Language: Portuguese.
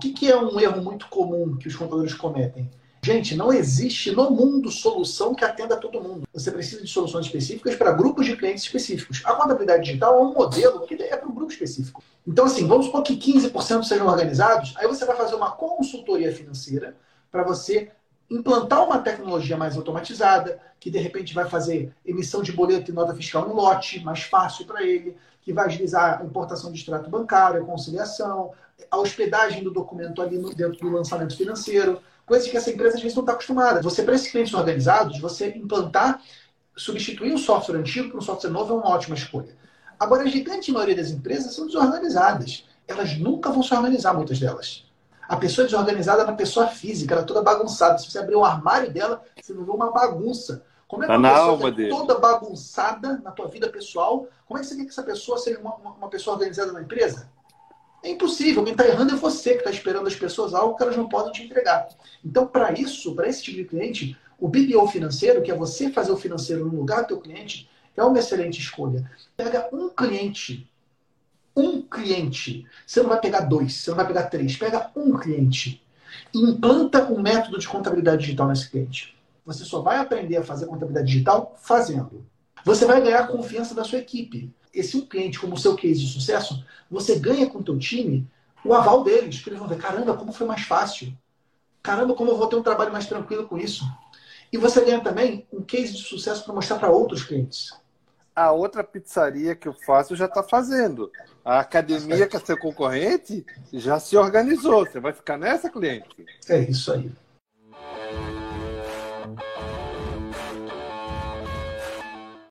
que, que é um erro muito comum que os contadores cometem? Gente, não existe no mundo solução que atenda a todo mundo. Você precisa de soluções específicas para grupos de clientes específicos. A contabilidade digital é um modelo que é para um grupo específico. Então, assim, vamos supor que 15% sejam organizados, aí você vai fazer uma consultoria financeira para você implantar uma tecnologia mais automatizada, que de repente vai fazer emissão de boleto e nota fiscal no lote, mais fácil para ele, que vai agilizar a importação de extrato bancário, a conciliação, a hospedagem do documento ali dentro do lançamento financeiro coisas que essa empresa às vezes não está acostumada. Você, para esses clientes organizados, você implantar, substituir o software antigo por um software novo é uma ótima escolha. Agora, a gigante maioria das empresas são desorganizadas. Elas nunca vão se organizar, muitas delas. A pessoa desorganizada é uma pessoa física, ela é toda bagunçada. Se você abrir um armário dela, você não vê uma bagunça. Como é que tá uma pessoa é toda bagunçada na tua vida pessoal, como é que você quer que essa pessoa seja uma, uma, pessoa organizada na empresa? É impossível. Quem está errando é você que está esperando as pessoas algo que elas não podem te entregar. Então, para isso, para esse tipo de cliente, o BBO financeiro, que é você fazer o financeiro no lugar do teu cliente, é uma excelente escolha. Pega um cliente, cliente. Você não vai pegar dois, você não vai pegar três. Pega um cliente implanta um método de contabilidade digital nesse cliente. Você só vai aprender a fazer contabilidade digital fazendo. Você vai ganhar a confiança da sua equipe esse um cliente como o seu case de sucesso, você ganha com o teu time o aval deles, que eles vão ver, caramba, como foi mais fácil. Caramba, como eu vou ter um trabalho mais tranquilo com isso. E você ganha também um case de sucesso para mostrar para outros clientes. A outra pizzaria que eu faço já está fazendo. A academia que é seu concorrente já se organizou. Você vai ficar nessa, cliente? É isso aí.